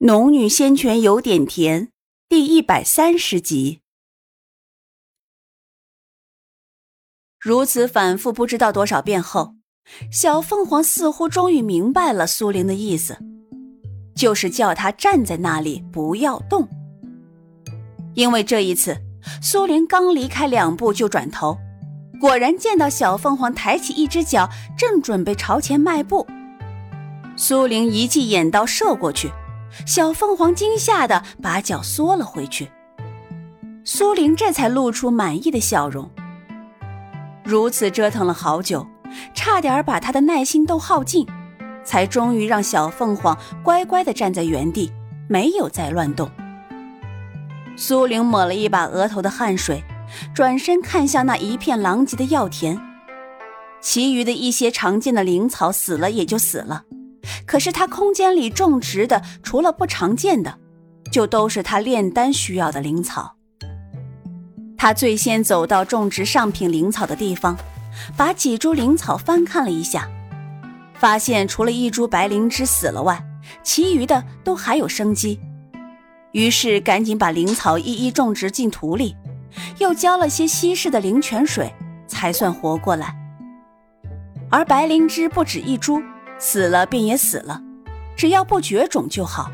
《农女仙泉有点甜》第一百三十集。如此反复不知道多少遍后，小凤凰似乎终于明白了苏玲的意思，就是叫她站在那里不要动。因为这一次，苏玲刚离开两步就转头，果然见到小凤凰抬起一只脚，正准备朝前迈步。苏玲一记眼刀射过去。小凤凰惊吓的把脚缩了回去，苏玲这才露出满意的笑容。如此折腾了好久，差点把他的耐心都耗尽，才终于让小凤凰乖乖的站在原地，没有再乱动。苏玲抹了一把额头的汗水，转身看向那一片狼藉的药田，其余的一些常见的灵草死了也就死了。可是他空间里种植的，除了不常见的，就都是他炼丹需要的灵草。他最先走到种植上品灵草的地方，把几株灵草翻看了一下，发现除了一株白灵芝死了外，其余的都还有生机。于是赶紧把灵草一一种植进土里，又浇了些稀释的灵泉水，才算活过来。而白灵芝不止一株。死了便也死了，只要不绝种就好。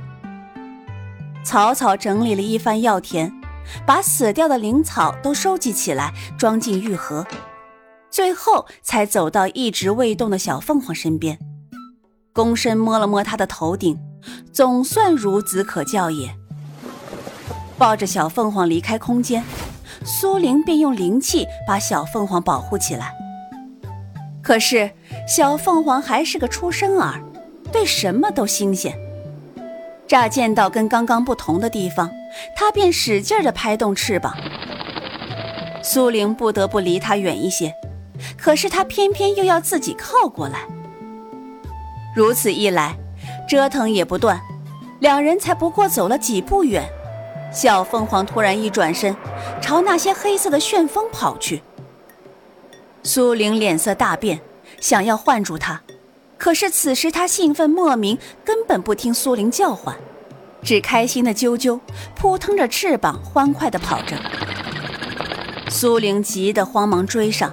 草草整理了一番药田，把死掉的灵草都收集起来，装进玉盒，最后才走到一直未动的小凤凰身边，躬身摸了摸它的头顶，总算孺子可教也。抱着小凤凰离开空间，苏玲便用灵气把小凤凰保护起来。可是。小凤凰还是个出生儿，对什么都新鲜。乍见到跟刚刚不同的地方，它便使劲地拍动翅膀。苏玲不得不离它远一些，可是它偏偏又要自己靠过来。如此一来，折腾也不断，两人才不过走了几步远，小凤凰突然一转身，朝那些黑色的旋风跑去。苏玲脸色大变。想要唤住他，可是此时他兴奋莫名，根本不听苏玲叫唤，只开心的啾啾，扑腾着翅膀，欢快的跑着。苏玲急得慌忙追上，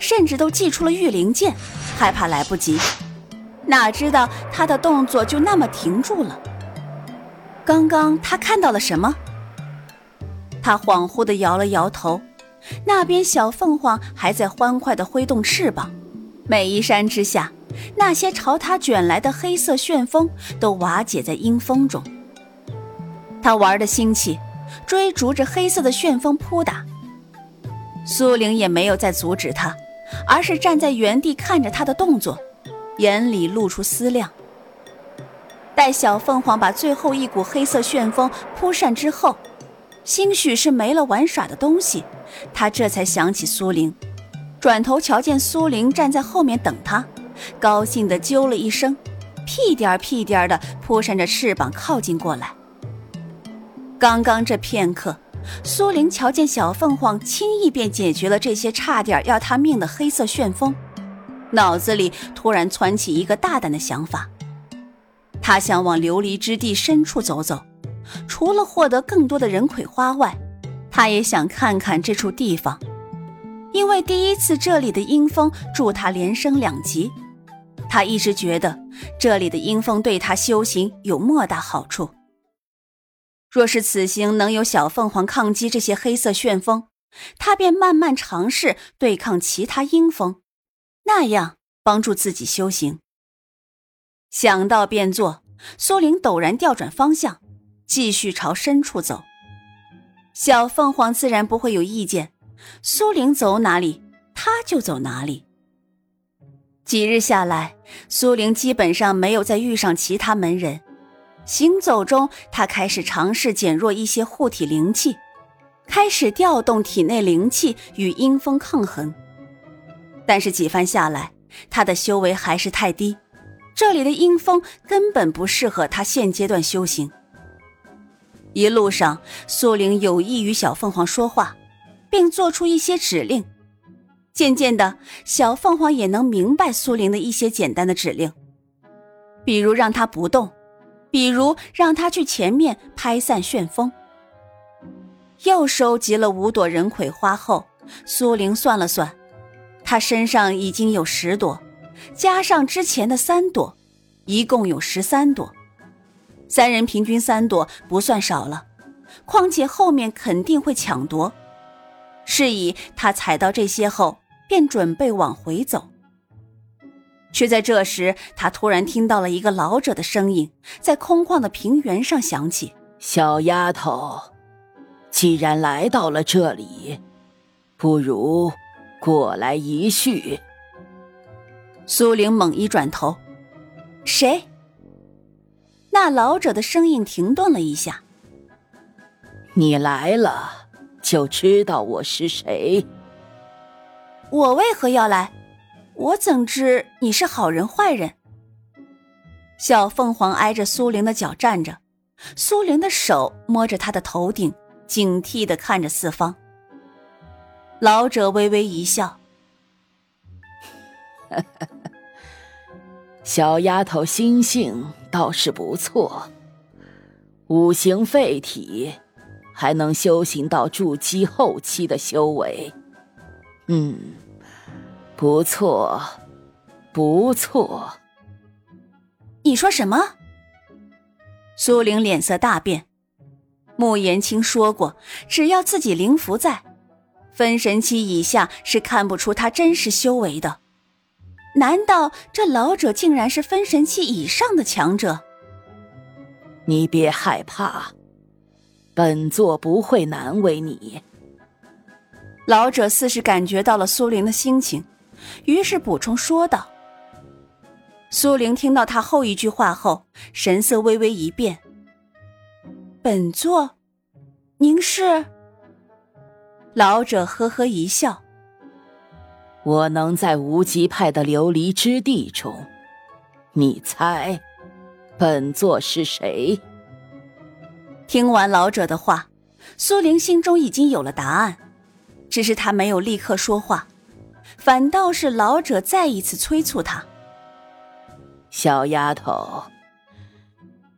甚至都祭出了御灵剑，害怕来不及。哪知道他的动作就那么停住了。刚刚他看到了什么？他恍惚地摇了摇头，那边小凤凰还在欢快地挥动翅膀。每一山之下，那些朝他卷来的黑色旋风都瓦解在阴风中。他玩的兴起，追逐着黑色的旋风扑打。苏玲也没有再阻止他，而是站在原地看着他的动作，眼里露出思量。待小凤凰把最后一股黑色旋风扑散之后，兴许是没了玩耍的东西，他这才想起苏玲。转头瞧见苏玲站在后面等他，高兴地啾了一声，屁颠儿屁颠儿地扑扇着翅膀靠近过来。刚刚这片刻，苏玲瞧见小凤凰轻易便解决了这些差点要他命的黑色旋风，脑子里突然窜起一个大胆的想法，他想往琉璃之地深处走走，除了获得更多的人葵花外，他也想看看这处地方。因为第一次这里的阴风助他连升两级，他一直觉得这里的阴风对他修行有莫大好处。若是此行能有小凤凰抗击这些黑色旋风，他便慢慢尝试对抗其他阴风，那样帮助自己修行。想到便做，苏玲陡然调转方向，继续朝深处走。小凤凰自然不会有意见。苏玲走哪里，他就走哪里。几日下来，苏玲基本上没有再遇上其他门人。行走中，他开始尝试减弱一些护体灵气，开始调动体内灵气与阴风抗衡。但是几番下来，他的修为还是太低，这里的阴风根本不适合他现阶段修行。一路上，苏玲有意与小凤凰说话。并做出一些指令，渐渐的，小凤凰也能明白苏玲的一些简单的指令，比如让他不动，比如让他去前面拍散旋风。又收集了五朵人葵花后，苏玲算了算，她身上已经有十朵，加上之前的三朵，一共有十三朵。三人平均三朵不算少了，况且后面肯定会抢夺。是以，他采到这些后，便准备往回走。却在这时，他突然听到了一个老者的声音，在空旷的平原上响起：“小丫头，既然来到了这里，不如过来一叙。”苏玲猛一转头，谁？那老者的声音停顿了一下：“你来了，就知道我是谁。我为何要来？”我怎知你是好人坏人？小凤凰挨着苏玲的脚站着，苏玲的手摸着他的头顶，警惕的看着四方。老者微微一笑：“ 小丫头心性倒是不错，五行废体，还能修行到筑基后期的修为。嗯。”不错，不错。你说什么？苏玲脸色大变。穆言青说过，只要自己灵符在，分神期以下是看不出他真实修为的。难道这老者竟然是分神期以上的强者？你别害怕，本座不会难为你。老者似是感觉到了苏玲的心情。于是补充说道：“苏玲听到他后一句话后，神色微微一变。本座，您是？”老者呵呵一笑：“我能在无极派的琉璃之地中，你猜，本座是谁？”听完老者的话，苏玲心中已经有了答案，只是她没有立刻说话。反倒是老者再一次催促他：“小丫头，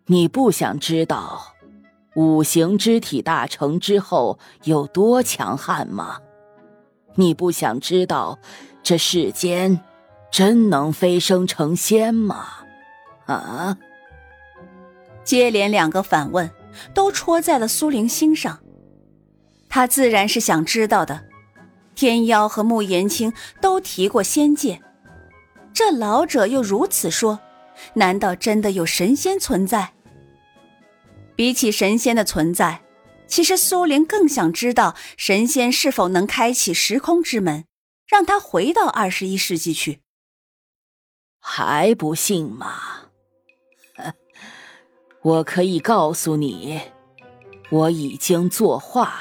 你不想知道五行之体大成之后有多强悍吗？你不想知道这世间真能飞升成仙吗？啊？”接连两个反问，都戳在了苏玲心上。她自然是想知道的。天妖和穆言青都提过仙界，这老者又如此说，难道真的有神仙存在？比起神仙的存在，其实苏玲更想知道神仙是否能开启时空之门，让他回到二十一世纪去。还不信吗？我可以告诉你，我已经作画，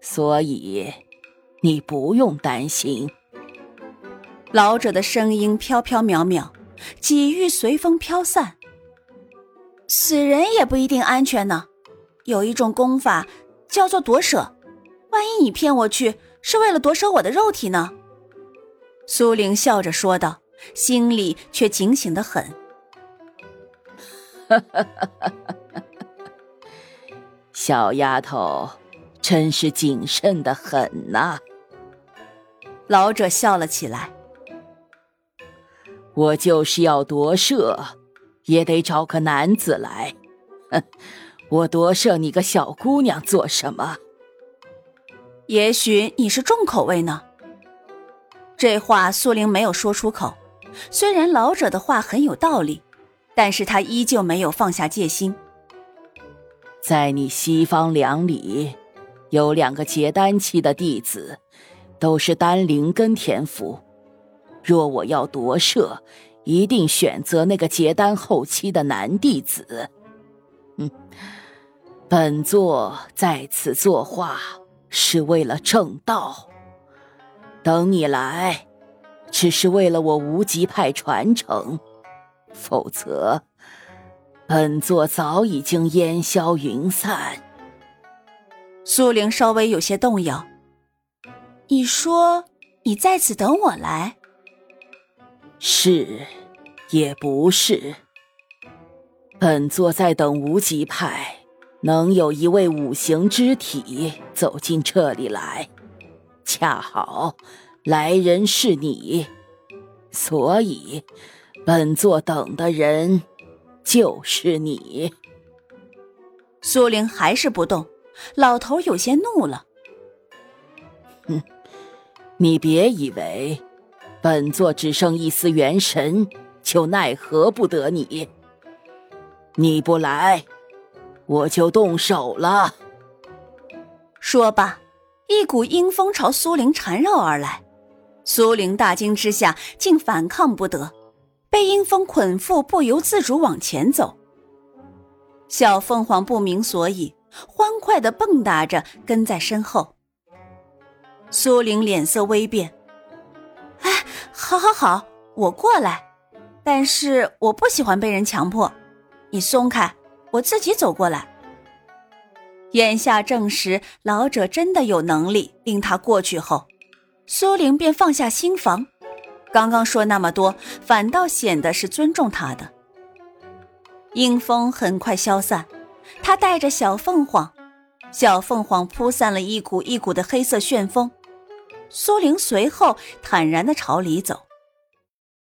所以。你不用担心。老者的声音飘飘渺渺，几欲随风飘散。死人也不一定安全呢。有一种功法叫做夺舍，万一你骗我去，是为了夺舍我的肉体呢？苏玲笑着说道，心里却警醒的很。小丫头，真是谨慎的很呐。老者笑了起来。我就是要夺舍，也得找个男子来。我夺舍你个小姑娘做什么？也许你是重口味呢。这话苏玲没有说出口。虽然老者的话很有道理，但是他依旧没有放下戒心。在你西方两里，有两个结丹期的弟子。都是丹灵根天赋，若我要夺舍，一定选择那个结丹后期的男弟子。嗯，本座在此作画是为了正道，等你来，只是为了我无极派传承，否则，本座早已经烟消云散。苏玲稍微有些动摇。你说你在此等我来，是，也不是。本座在等无极派能有一位五行之体走进这里来，恰好来人是你，所以本座等的人就是你。苏玲还是不动，老头有些怒了：“哼，你别以为本座只剩一丝元神就奈何不得你。你不来，我就动手了。”说罢，一股阴风朝苏玲缠绕而来，苏玲大惊之下竟反抗不得，被阴风捆缚，不由自主往前走。小凤凰不明所以，欢快的蹦跶着跟在身后。苏玲脸色微变，哎，好，好，好，我过来，但是我不喜欢被人强迫，你松开，我自己走过来。眼下证实老者真的有能力令他过去后，苏玲便放下心防，刚刚说那么多，反倒显得是尊重他的。阴风很快消散，他带着小凤凰，小凤凰扑散了一股一股的黑色旋风。苏玲随后坦然的朝里走。